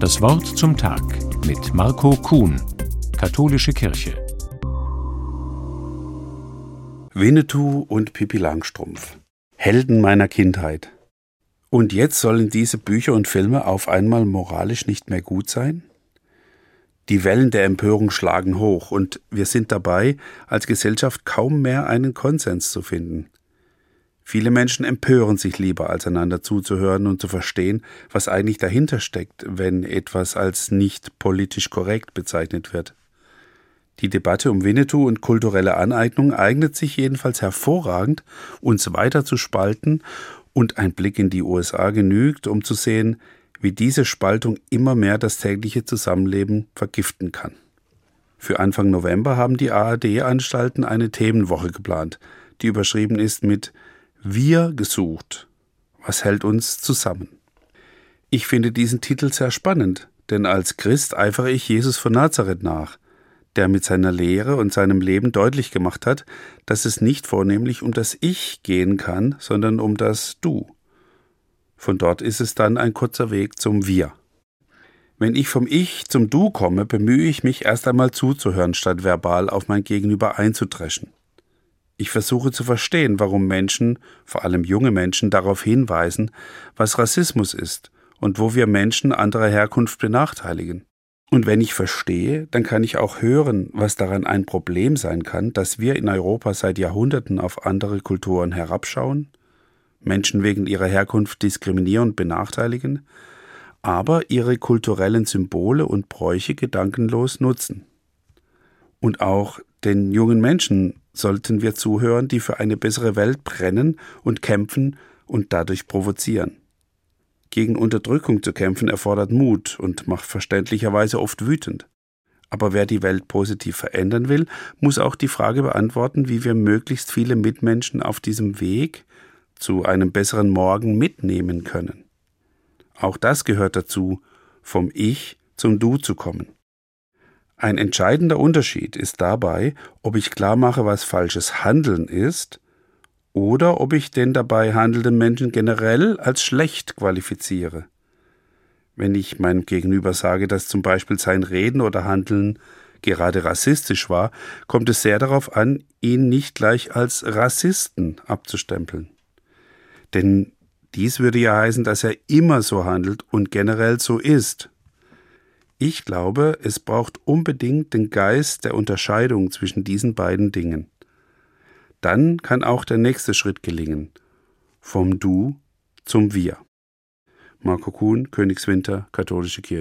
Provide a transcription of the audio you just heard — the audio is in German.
Das Wort zum Tag mit Marco Kuhn, Katholische Kirche. Winnetou und Pippi Langstrumpf. Helden meiner Kindheit. Und jetzt sollen diese Bücher und Filme auf einmal moralisch nicht mehr gut sein? Die Wellen der Empörung schlagen hoch und wir sind dabei, als Gesellschaft kaum mehr einen Konsens zu finden. Viele Menschen empören sich lieber, als einander zuzuhören und zu verstehen, was eigentlich dahinter steckt, wenn etwas als nicht politisch korrekt bezeichnet wird. Die Debatte um Winnetou und kulturelle Aneignung eignet sich jedenfalls hervorragend, uns weiter zu spalten, und ein Blick in die USA genügt, um zu sehen, wie diese Spaltung immer mehr das tägliche Zusammenleben vergiften kann. Für Anfang November haben die ARD-Anstalten eine Themenwoche geplant, die überschrieben ist mit wir gesucht. Was hält uns zusammen? Ich finde diesen Titel sehr spannend, denn als Christ eifere ich Jesus von Nazareth nach, der mit seiner Lehre und seinem Leben deutlich gemacht hat, dass es nicht vornehmlich um das Ich gehen kann, sondern um das Du. Von dort ist es dann ein kurzer Weg zum Wir. Wenn ich vom Ich zum Du komme, bemühe ich mich erst einmal zuzuhören, statt verbal auf mein Gegenüber einzudreschen. Ich versuche zu verstehen, warum Menschen, vor allem junge Menschen, darauf hinweisen, was Rassismus ist und wo wir Menschen anderer Herkunft benachteiligen. Und wenn ich verstehe, dann kann ich auch hören, was daran ein Problem sein kann, dass wir in Europa seit Jahrhunderten auf andere Kulturen herabschauen, Menschen wegen ihrer Herkunft diskriminieren und benachteiligen, aber ihre kulturellen Symbole und Bräuche gedankenlos nutzen. Und auch den jungen Menschen sollten wir zuhören, die für eine bessere Welt brennen und kämpfen und dadurch provozieren. Gegen Unterdrückung zu kämpfen erfordert Mut und macht verständlicherweise oft wütend. Aber wer die Welt positiv verändern will, muss auch die Frage beantworten, wie wir möglichst viele Mitmenschen auf diesem Weg zu einem besseren Morgen mitnehmen können. Auch das gehört dazu, vom Ich zum Du zu kommen. Ein entscheidender Unterschied ist dabei, ob ich klar mache, was falsches Handeln ist, oder ob ich den dabei handelnden Menschen generell als schlecht qualifiziere. Wenn ich meinem Gegenüber sage, dass zum Beispiel sein Reden oder Handeln gerade rassistisch war, kommt es sehr darauf an, ihn nicht gleich als Rassisten abzustempeln. Denn dies würde ja heißen, dass er immer so handelt und generell so ist. Ich glaube, es braucht unbedingt den Geist der Unterscheidung zwischen diesen beiden Dingen. Dann kann auch der nächste Schritt gelingen. Vom Du zum Wir. Marco Kuhn, Königswinter, Katholische Kirche.